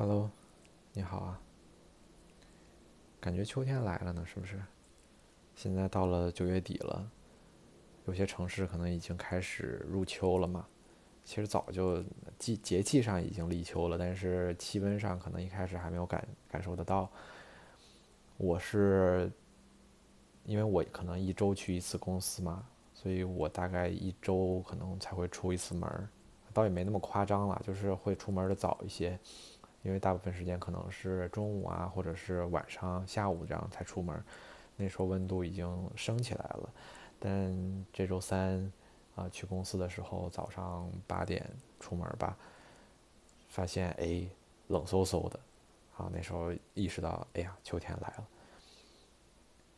Hello，你好啊。感觉秋天来了呢，是不是？现在到了九月底了，有些城市可能已经开始入秋了嘛。其实早就季节气上已经立秋了，但是气温上可能一开始还没有感感受得到。我是因为我可能一周去一次公司嘛，所以我大概一周可能才会出一次门，倒也没那么夸张了，就是会出门的早一些。因为大部分时间可能是中午啊，或者是晚上、下午这样才出门，那时候温度已经升起来了。但这周三啊去公司的时候，早上八点出门吧，发现哎冷飕飕的，啊那时候意识到哎呀秋天来了，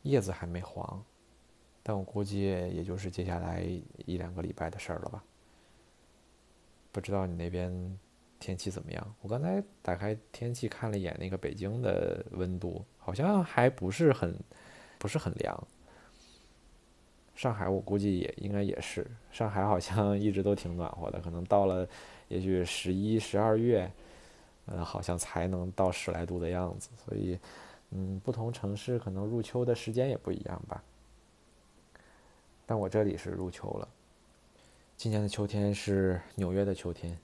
叶子还没黄，但我估计也就是接下来一两个礼拜的事儿了吧。不知道你那边？天气怎么样？我刚才打开天气看了一眼，那个北京的温度好像还不是很，不是很凉。上海我估计也应该也是，上海好像 一直都挺暖和的，可能到了也许十一、十二月，呃，好像才能到十来度的样子。所以，嗯，不同城市可能入秋的时间也不一样吧。但我这里是入秋了，今年的秋天是纽约的秋天。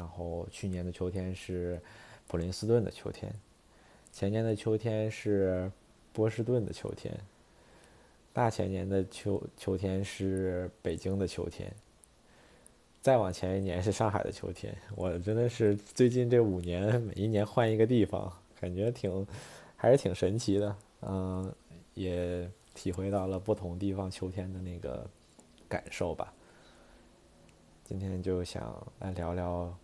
然后去年的秋天是普林斯顿的秋天，前年的秋天是波士顿的秋天，大前年的秋秋天是北京的秋天，再往前一年是上海的秋天。我真的是最近这五年每一年换一个地方，感觉挺还是挺神奇的。嗯，也体会到了不同地方秋天的那个感受吧。今天就想来聊聊。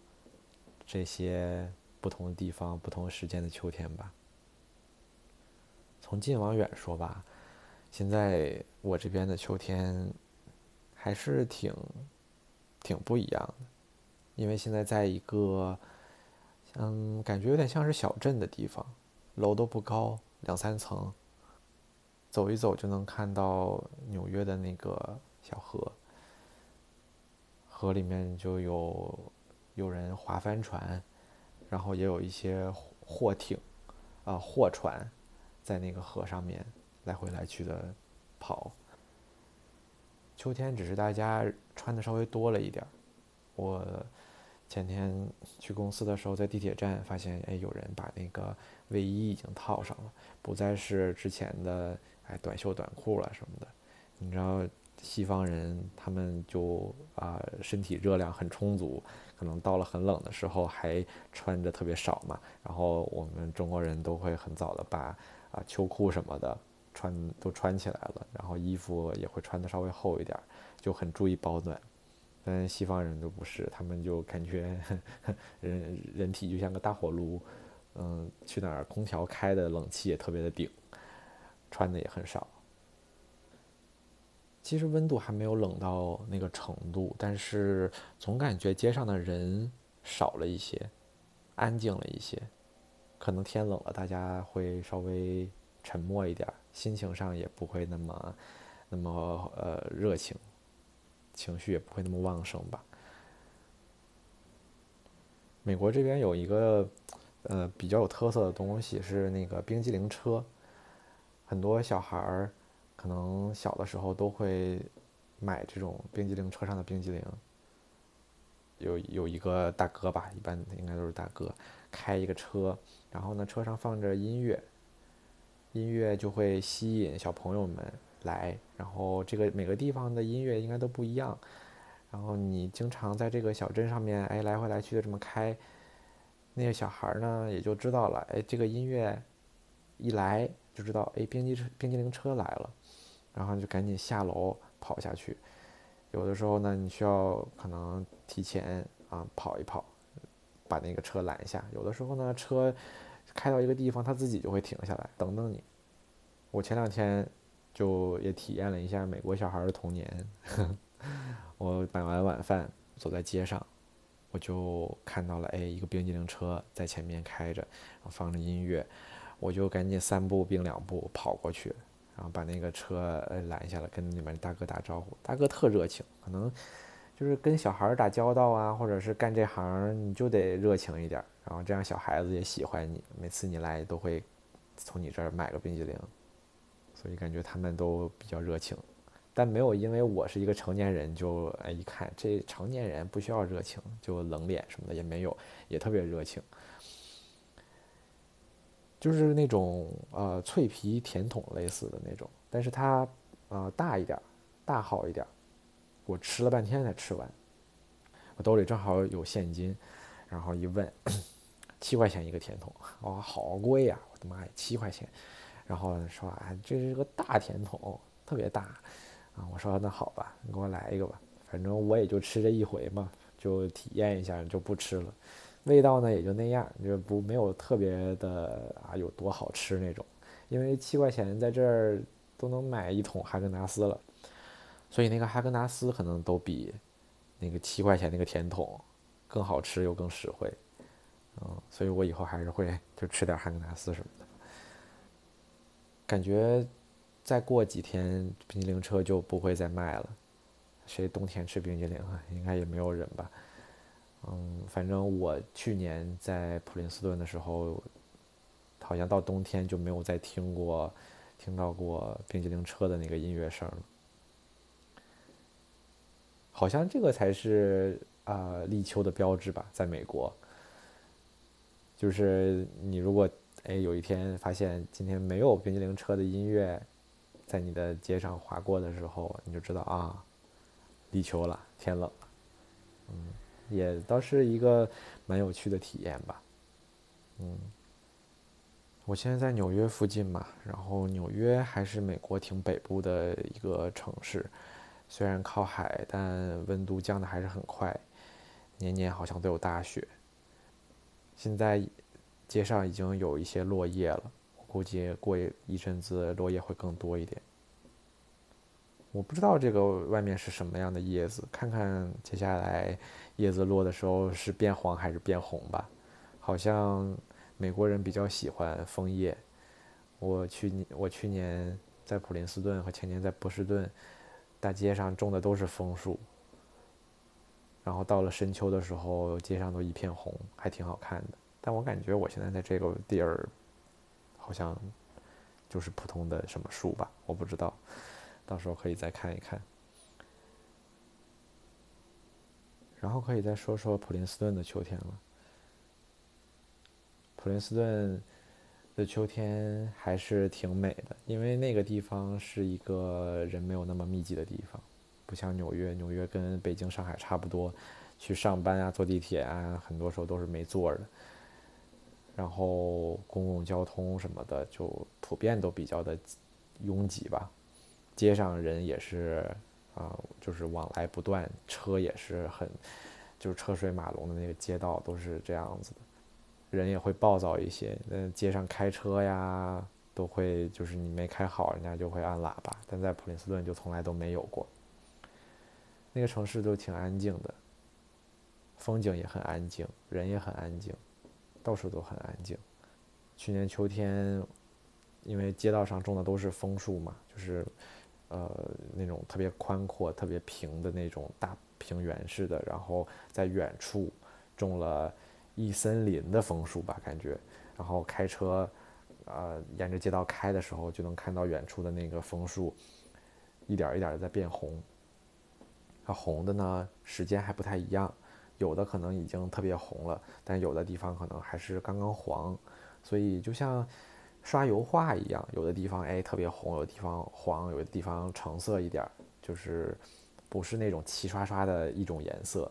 这些不同的地方、不同时间的秋天吧。从近往远说吧，现在我这边的秋天还是挺挺不一样的，因为现在在一个嗯，感觉有点像是小镇的地方，楼都不高，两三层，走一走就能看到纽约的那个小河，河里面就有。有人划帆船，然后也有一些货艇，啊，货船，在那个河上面来回来去的跑。秋天只是大家穿的稍微多了一点。我前天去公司的时候，在地铁站发现，哎，有人把那个卫衣已经套上了，不再是之前的哎短袖短裤了什么的。你知道？西方人他们就啊身体热量很充足，可能到了很冷的时候还穿着特别少嘛。然后我们中国人都会很早的把啊秋裤什么的穿都穿起来了，然后衣服也会穿的稍微厚一点，就很注意保暖。但西方人都不是，他们就感觉 人人体就像个大火炉，嗯，去哪儿空调开的冷气也特别的顶，穿的也很少。其实温度还没有冷到那个程度，但是总感觉街上的人少了一些，安静了一些。可能天冷了，大家会稍微沉默一点，心情上也不会那么那么呃热情，情绪也不会那么旺盛吧。美国这边有一个呃比较有特色的东西是那个冰激凌车，很多小孩儿。可能小的时候都会买这种冰激凌车上的冰激凌。有有一个大哥吧，一般应该都是大哥，开一个车，然后呢，车上放着音乐，音乐就会吸引小朋友们来。然后这个每个地方的音乐应该都不一样。然后你经常在这个小镇上面，哎，来回来去的这么开，那些小孩呢也就知道了，哎，这个音乐一来就知道，哎，冰激冰激凌车来了。然后就赶紧下楼跑下去，有的时候呢，你需要可能提前啊跑一跑，把那个车拦下。有的时候呢，车开到一个地方，它自己就会停下来等等你。我前两天就也体验了一下美国小孩的童年。我买完晚饭走在街上，我就看到了哎一个冰激凌车在前面开着，放着音乐，我就赶紧三步并两步跑过去。然后把那个车拦下了，跟里面大哥打招呼。大哥特热情，可能就是跟小孩打交道啊，或者是干这行，你就得热情一点，然后这样小孩子也喜欢你，每次你来都会从你这儿买个冰激凌，所以感觉他们都比较热情，但没有因为我是一个成年人就哎一看这成年人不需要热情就冷脸什么的也没有，也特别热情，就是那种呃脆皮甜筒类似的那种，但是它呃大一点，大号一点。我吃了半天才吃完，我兜里正好有现金，然后一问，七块钱一个甜筒，哇，好贵呀！我的妈呀，七块钱！然后说啊，这是个大甜筒，特别大啊！我说那好吧，你给我来一个吧，反正我也就吃这一回嘛，就体验一下就不吃了。味道呢也就那样，就不没有特别的啊有多好吃那种，因为七块钱在这儿都能买一桶哈根达斯了。所以那个哈根达斯可能都比那个七块钱那个甜筒更好吃又更实惠，嗯，所以我以后还是会就吃点哈根达斯什么的。感觉再过几天冰激凌车就不会再卖了，谁冬天吃冰激凌啊？应该也没有人吧。嗯，反正我去年在普林斯顿的时候，好像到冬天就没有再听过听到过冰激凌车的那个音乐声了。好像这个才是啊立秋的标志吧，在美国，就是你如果哎有一天发现今天没有冰激凌车的音乐在你的街上划过的时候，你就知道啊立秋了，天冷了，嗯，也倒是一个蛮有趣的体验吧，嗯，我现在在纽约附近嘛，然后纽约还是美国挺北部的一个城市。虽然靠海，但温度降的还是很快，年年好像都有大雪。现在街上已经有一些落叶了，我估计过一阵子落叶会更多一点。我不知道这个外面是什么样的叶子，看看接下来叶子落的时候是变黄还是变红吧。好像美国人比较喜欢枫叶。我去年我去年在普林斯顿和前年在波士顿。大街上种的都是枫树，然后到了深秋的时候，街上都一片红，还挺好看的。但我感觉我现在在这个地儿，好像就是普通的什么树吧，我不知道，到时候可以再看一看。然后可以再说说普林斯顿的秋天了。普林斯顿。的秋天还是挺美的，因为那个地方是一个人没有那么密集的地方，不像纽约，纽约跟北京、上海差不多，去上班啊、坐地铁啊，很多时候都是没座的。然后公共交通什么的就普遍都比较的拥挤吧，街上人也是啊，就是往来不断，车也是很，就是车水马龙的那个街道都是这样子的。人也会暴躁一些，那，街上开车呀，都会就是你没开好，人家就会按喇叭。但在普林斯顿就从来都没有过。那个城市都挺安静的，风景也很安静，人也很安静，到处都很安静。去年秋天，因为街道上种的都是枫树嘛，就是呃那种特别宽阔、特别平的那种大平原似的，然后在远处种了。一森林的枫树吧，感觉，然后开车，呃，沿着街道开的时候，就能看到远处的那个枫树，一点一点的在变红。它红的呢，时间还不太一样，有的可能已经特别红了，但有的地方可能还是刚刚黄，所以就像刷油画一样，有的地方哎特别红，有的地方黄，有的地方橙色一点，就是不是那种齐刷刷的一种颜色。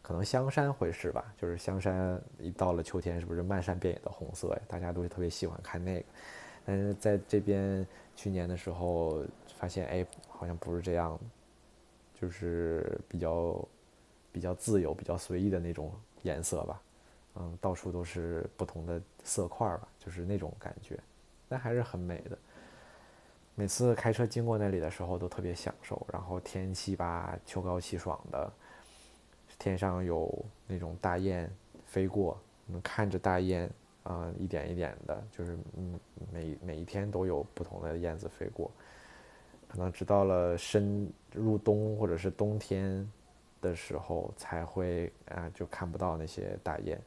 可能香山会是吧，就是香山一到了秋天，是不是漫山遍野的红色呀？大家都特别喜欢看那个。但是在这边去年的时候发现，哎，好像不是这样，就是比较比较自由、比较随意的那种颜色吧。嗯，到处都是不同的色块吧，就是那种感觉，但还是很美的。每次开车经过那里的时候都特别享受，然后天气吧，秋高气爽的。天上有那种大雁飞过，能看着大雁啊，一点一点的，就是嗯，每每一天都有不同的燕子飞过。可能直到了深入冬或者是冬天，的时候才会啊，就看不到那些大雁。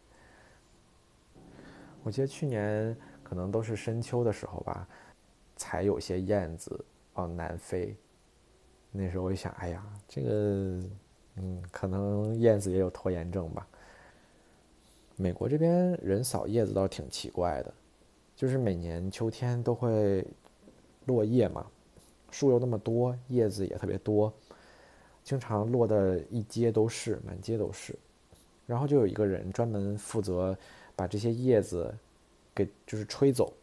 我记得去年可能都是深秋的时候吧，才有些燕子往南飞。那时候我一想，哎呀，这个，嗯，可能燕子也有拖延症吧。美国这边人扫叶子倒是挺奇怪的，就是每年秋天都会落叶嘛，树又那么多，叶子也特别多，经常落的一街都是，满街都是。然后就有一个人专门负责把这些叶子给就是吹走。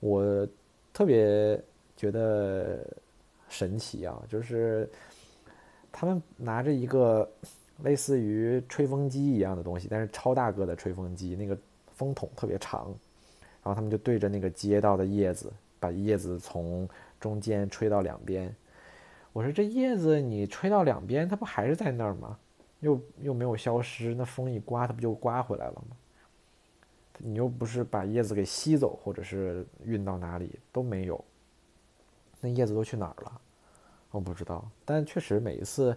我特别觉得神奇啊，就是他们拿着一个。类似于吹风机一样的东西，但是超大个的吹风机，那个风筒特别长，然后他们就对着那个街道的叶子，把叶子从中间吹到两边。我说这叶子你吹到两边，它不还是在那儿吗？又又没有消失，那风一刮，它不就刮回来了吗？你又不是把叶子给吸走，或者是运到哪里都没有，那叶子都去哪儿了？我不知道，但确实每一次。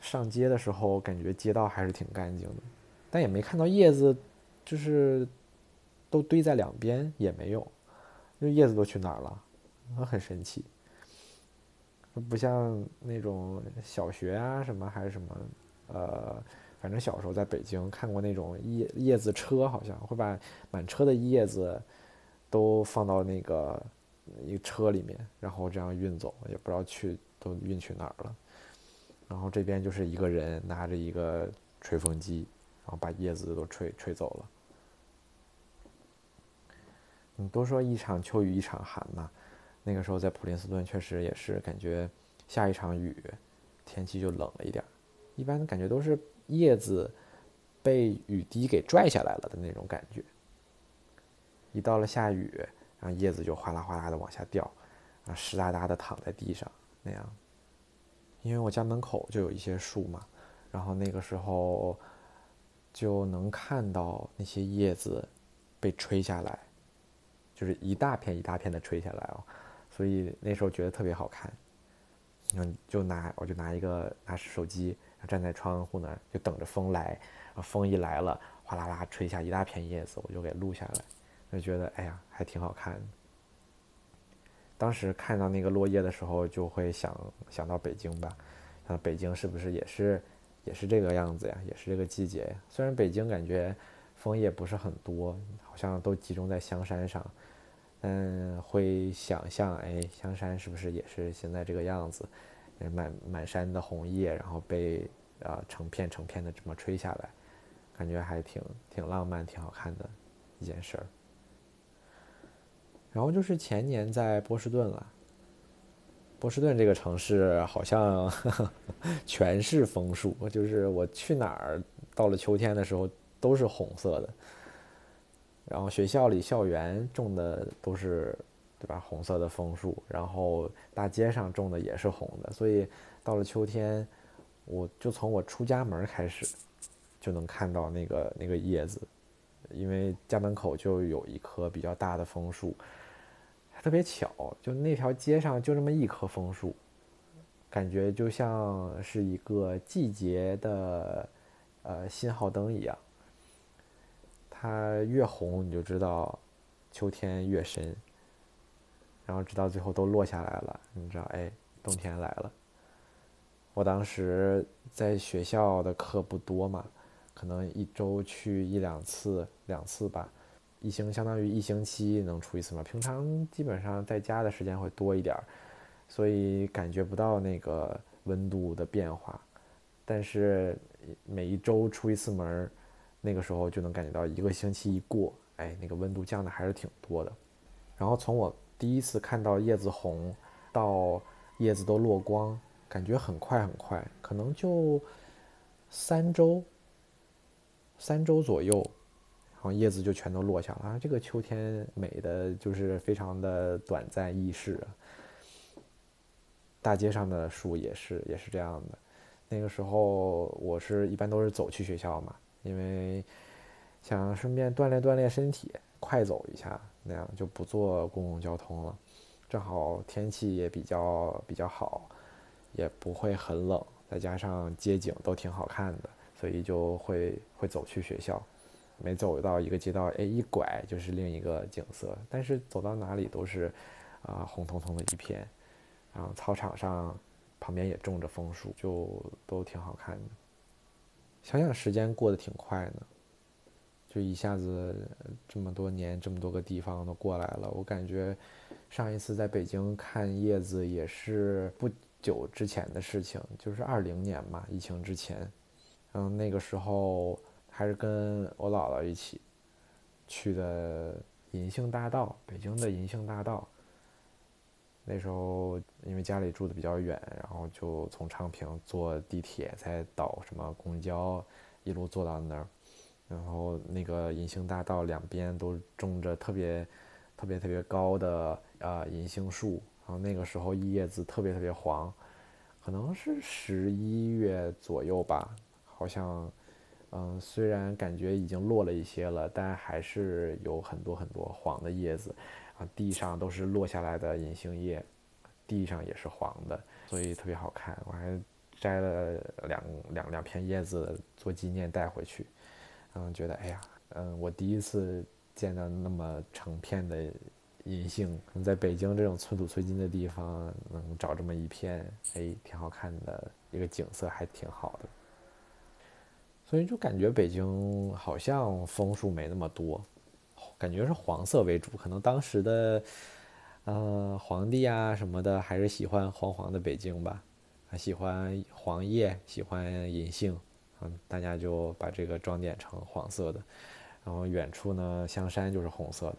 上街的时候，感觉街道还是挺干净的，但也没看到叶子，就是都堆在两边也没有，那叶子都去哪儿了？很神奇，不像那种小学啊什么还是什么，呃，反正小时候在北京看过那种叶叶子车，好像会把满车的叶子都放到那个一个车里面，然后这样运走，也不知道去都运去哪儿了。然后这边就是一个人拿着一个吹风机，然后把叶子都吹吹走了。你都说一场秋雨一场寒嘛，那个时候在普林斯顿确实也是感觉下一场雨，天气就冷了一点。一般感觉都是叶子被雨滴给拽下来了的那种感觉。一到了下雨，然后叶子就哗啦哗啦的往下掉，啊，湿哒哒的躺在地上那样。因为我家门口就有一些树嘛，然后那个时候就能看到那些叶子被吹下来，就是一大片一大片的吹下来哦，所以那时候觉得特别好看。嗯，就拿我就拿一个拿手机，站在窗户那儿就等着风来，风一来了，哗啦啦吹下一大片叶子，我就给录下来，就觉得哎呀还挺好看。当时看到那个落叶的时候，就会想想到北京吧，啊，北京是不是也是也是这个样子呀？也是这个季节呀？虽然北京感觉枫叶不是很多，好像都集中在香山上，嗯，会想象，哎，香山是不是也是现在这个样子？满满山的红叶，然后被啊成片成片的这么吹下来，感觉还挺挺浪漫、挺好看的一件事儿。然后就是前年在波士顿了。波士顿这个城市好像 全是枫树，就是我去哪儿，到了秋天的时候都是红色的。然后学校里校园种的都是，对吧？红色的枫树，然后大街上种的也是红的，所以到了秋天，我就从我出家门开始就能看到那个那个叶子，因为家门口就有一棵比较大的枫树。特别巧，就那条街上就这么一棵枫树，感觉就像是一个季节的呃信号灯一样。它越红，你就知道秋天越深，然后直到最后都落下来了，你知道，哎，冬天来了。我当时在学校的课不多嘛，可能一周去一两次，两次吧。一星相当于一星期能出一次门，平常基本上在家的时间会多一点儿，所以感觉不到那个温度的变化。但是每一周出一次门，那个时候就能感觉到一个星期一过，哎，那个温度降的还是挺多的。然后从我第一次看到叶子红，到叶子都落光，感觉很快很快，可能就三周，三周左右。然后叶子就全都落下了啊！这个秋天美的就是非常的短暂易逝。大街上的树也是也是这样的。那个时候我是一般都是走去学校嘛，因为想顺便锻炼锻炼身体，快走一下，那样就不坐公共交通了。正好天气也比较比较好，也不会很冷，再加上街景都挺好看的，所以就会会走去学校。每走到一个街道，哎，一拐就是另一个景色。但是走到哪里都是啊红彤彤的一片，然后操场上旁边也种着枫树，就都挺好看的。想想时间过得挺快的，就一下子这么多年，这么多个地方都过来了。我感觉上一次在北京看叶子也是不久之前的事情，就是二零年嘛，疫情之前。嗯，那个时候。还是跟我姥姥一起去的银杏大道，北京的银杏大道。那时候因为家里住的比较远，然后就从昌平坐地铁，再倒什么公交，一路坐到那儿。然后那个银杏大道两边都种着特别特别特别高的呃银杏树，然后那个时候叶子特别特别黄，可能是十一月左右吧，好像。嗯，虽然感觉已经落了一些了，但还是有很多很多黄的叶子，啊，地上都是落下来的银杏叶，地上也是黄的，所以特别好看。我还摘了两两两片叶子做纪念带回去，嗯，觉得哎呀，嗯，我第一次见到那么成片的银杏，在北京这种寸土寸金的地方能找这么一片，哎，挺好看的一个景色，还挺好的。所以就感觉北京好像枫树没那么多，感觉是黄色为主。可能当时的，呃，皇帝啊什么的还是喜欢黄黄的北京吧，还喜欢黄叶，喜欢银杏，大家就把这个装点成黄色的。然后远处呢，香山就是红色的。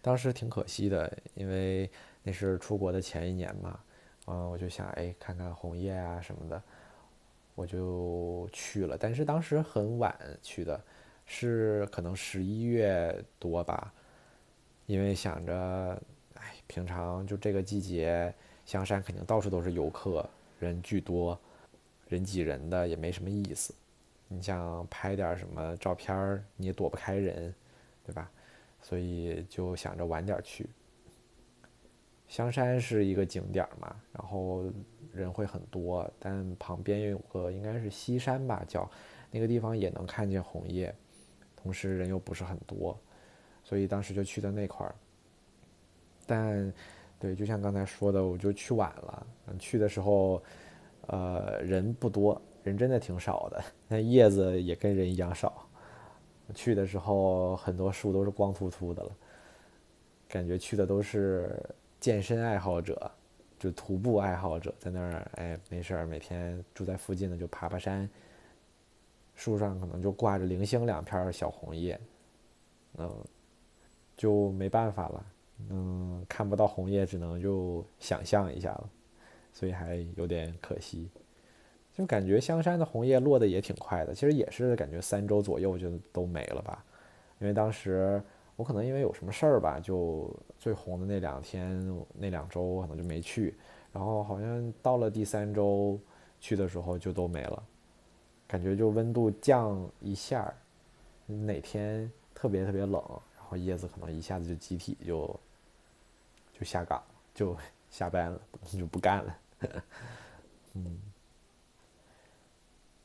当时挺可惜的，因为那是出国的前一年嘛，嗯，我就想，哎，看看红叶啊什么的。我就去了，但是当时很晚去的，是可能十一月多吧，因为想着，哎，平常就这个季节，香山肯定到处都是游客，人巨多，人挤人的也没什么意思。你想拍点什么照片你也躲不开人，对吧？所以就想着晚点去。香山是一个景点嘛，然后人会很多，但旁边有个应该是西山吧，叫那个地方也能看见红叶，同时人又不是很多，所以当时就去的那块儿。但对，就像刚才说的，我就去晚了。去的时候，呃，人不多，人真的挺少的，那叶子也跟人一样少。去的时候很多树都是光秃秃的了，感觉去的都是。健身爱好者，就徒步爱好者，在那儿哎，没事儿，每天住在附近的就爬爬山。树上可能就挂着零星两片小红叶，嗯，就没办法了，嗯，看不到红叶，只能就想象一下了，所以还有点可惜。就感觉香山的红叶落的也挺快的，其实也是感觉三周左右就都没了吧，因为当时。我可能因为有什么事儿吧，就最红的那两天那两周我可能就没去，然后好像到了第三周去的时候就都没了，感觉就温度降一下，哪天特别特别冷，然后叶子可能一下子就集体就就下岗就下班了，就不干了。嗯，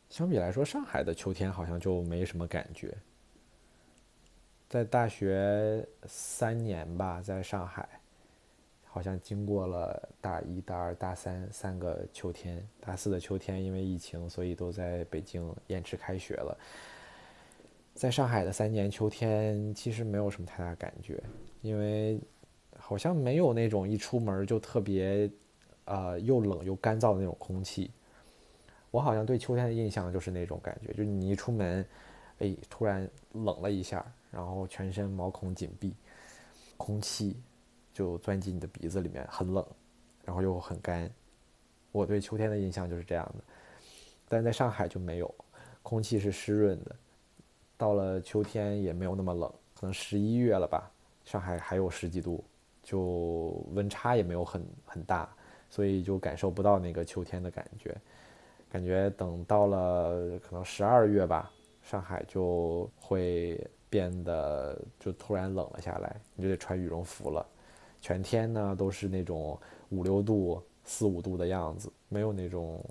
相比来说，上海的秋天好像就没什么感觉。在大学三年吧，在上海，好像经过了大一、大二、大三三个秋天。大四的秋天因为疫情，所以都在北京延迟开学了。在上海的三年秋天，其实没有什么太大感觉，因为好像没有那种一出门就特别，呃，又冷又干燥的那种空气。我好像对秋天的印象就是那种感觉，就是你一出门，哎，突然冷了一下。然后全身毛孔紧闭，空气就钻进你的鼻子里面，很冷，然后又很干。我对秋天的印象就是这样的，但在上海就没有，空气是湿润的，到了秋天也没有那么冷，可能十一月了吧，上海还有十几度，就温差也没有很很大，所以就感受不到那个秋天的感觉。感觉等到了可能十二月吧，上海就会。变得就突然冷了下来，你就得穿羽绒服了。全天呢都是那种五六度、四五度的样子，没有那种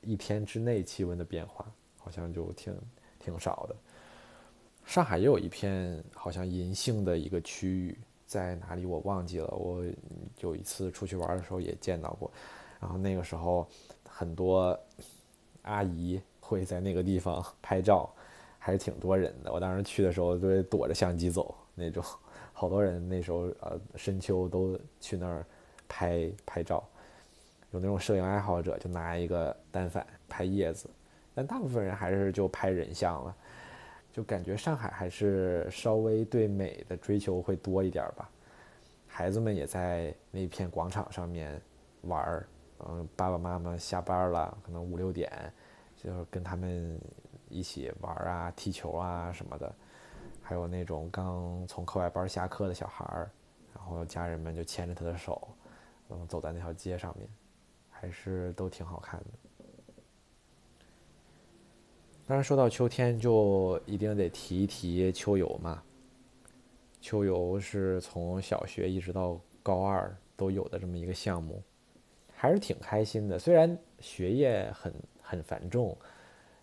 一天之内气温的变化，好像就挺挺少的。上海也有一片好像银杏的一个区域，在哪里我忘记了。我有一次出去玩的时候也见到过，然后那个时候很多阿姨会在那个地方 拍照，还是挺多人的。我当时去的时候都躲着相机走那种，好多人那时候呃深秋都去那儿拍拍照，有那种摄影爱好者就拿一个单反拍叶子，但大部分人还是就拍人像了。就感觉上海还是稍微对美的追求会多一点吧，孩子们也在那片广场上面玩儿，嗯，爸爸妈妈下班了，可能五六点，就是跟他们一起玩啊、踢球啊什么的，还有那种刚从课外班下课的小孩儿，然后家人们就牵着他的手，嗯，走在那条街上面，还是都挺好看的。当然，说到秋天，就一定得提一提秋游嘛。秋游是从小学一直到高二都有的这么一个项目，还是挺开心的。虽然学业很很繁重，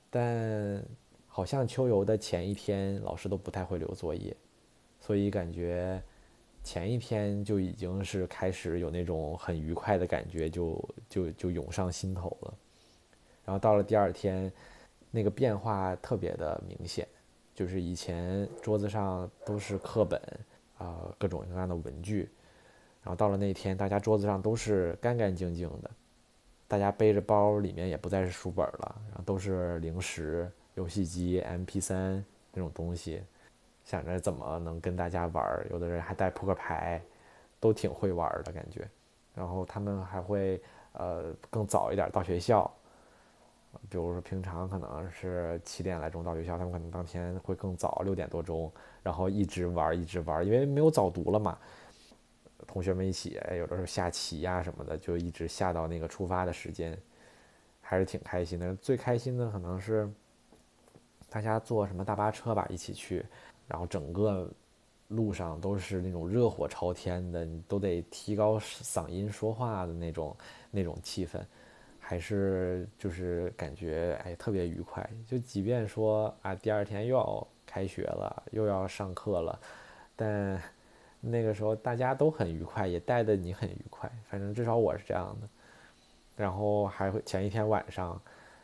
但好像秋游的前一天老师都不太会留作业，所以感觉前一天就已经是开始有那种很愉快的感觉，就就就涌上心头了。然后到了第二天。那个变化特别的明显，就是以前桌子上都是课本，啊，各种各样的文具，然后到了那天，大家桌子上都是干干净净的，大家背着包，里面也不再是书本了，然后都是零食、游戏机、MP3 那种东西，想着怎么能跟大家玩，有的人还带扑克牌，都挺会玩的感觉，然后他们还会呃更早一点到学校。比如说平常可能是七点来钟到学校，他们可能当天会更早，六点多钟，然后一直玩一直玩，因为没有早读了嘛。同学们一起，哎，有的时候下棋呀什么的，就一直下到那个出发的时间，还是挺开心的。最开心的可能是大家坐什么大巴车吧，一起去，然后整个路上都是那种热火朝天的，你都得提高嗓音说话的那种那种气氛。还是就是感觉哎特别愉快，就即便说啊第二天又要开学了，又要上课了，但那个时候大家都很愉快，也带的你很愉快，反正至少我是这样的。然后还会前一天晚上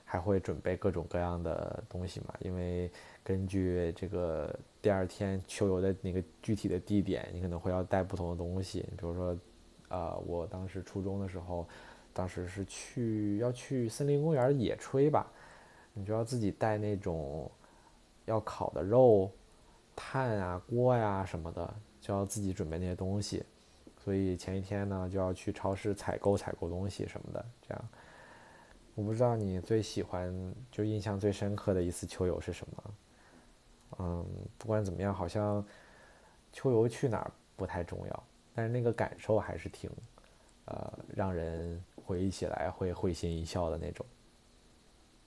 还会准备各种各样的东西嘛，因为根据这个第二天秋游的那个具体的地点，你可能会要带不同的东西，比如说，呃，我当时初中的时候。当时是去要去森林公园野炊吧，你就要自己带那种要烤的肉、炭啊、锅呀什么的，就要自己准备那些东西。所以前一天呢，就要去超市采购采购东西什么的。这样，我不知道你最喜欢就印象最深刻的一次秋游是什么？嗯，不管怎么样，好像秋游去哪儿不太重要，但是那个感受还是挺呃让人。回忆起来会会心一笑的那种。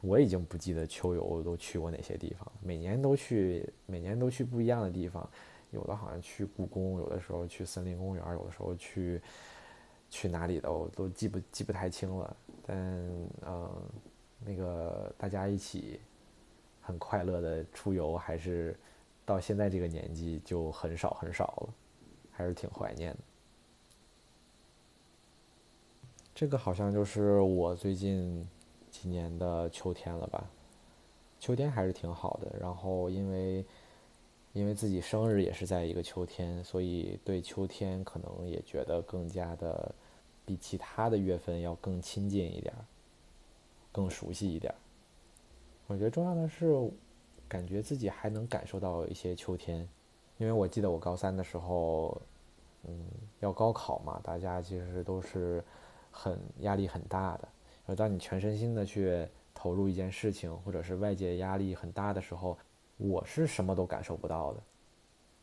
我已经不记得秋游都去过哪些地方，每年都去，每年都去不一样的地方。有的好像去故宫，有的时候去森林公园，有的时候去去哪里的，我都记不记不太清了。但嗯，那个大家一起很快乐的出游，还是到现在这个年纪就很少很少了，还是挺怀念的。这个好像就是我最近今年的秋天了吧？秋天还是挺好的。然后因为因为自己生日也是在一个秋天，所以对秋天可能也觉得更加的比其他的月份要更亲近一点，更熟悉一点。我觉得重要的是感觉自己还能感受到一些秋天，因为我记得我高三的时候，嗯，要高考嘛，大家其实都是。很压力很大的，而当你全身心的去投入一件事情，或者是外界压力很大的时候，我是什么都感受不到的，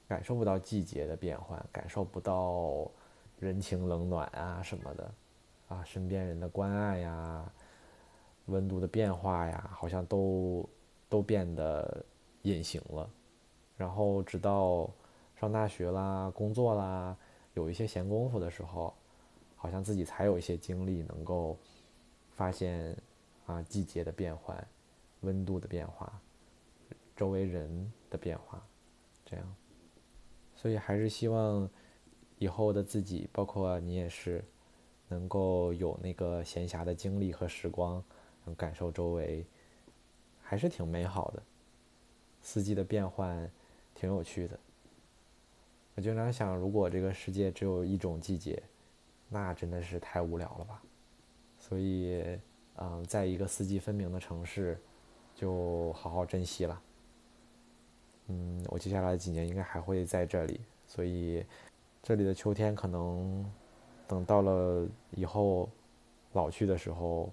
感受不到季节的变换，感受不到人情冷暖啊什么的，啊，身边人的关爱呀，温度的变化呀，好像都都变得隐形了。然后直到上大学啦、工作啦，有一些闲工夫的时候。好像自己才有一些经历能够发现啊季节的变换、温度的变化、周围人的变化，这样。所以还是希望以后的自己，包括你也是，能够有那个闲暇的精力和时光，能感受周围，还是挺美好的。四季的变换挺有趣的。我经常想，如果这个世界只有一种季节，那真的是太无聊了吧。所以，嗯，在一个四季分明的城市，就好好珍惜了。嗯，我接下来几年应该还会在这里，所以这里的秋天可能等到了以后老去的时候，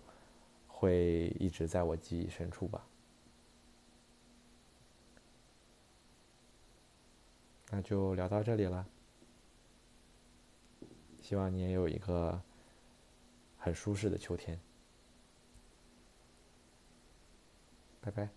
会一直在我记忆深处吧。那就聊到这里了，希望你也有一个很舒适的秋天，拜拜。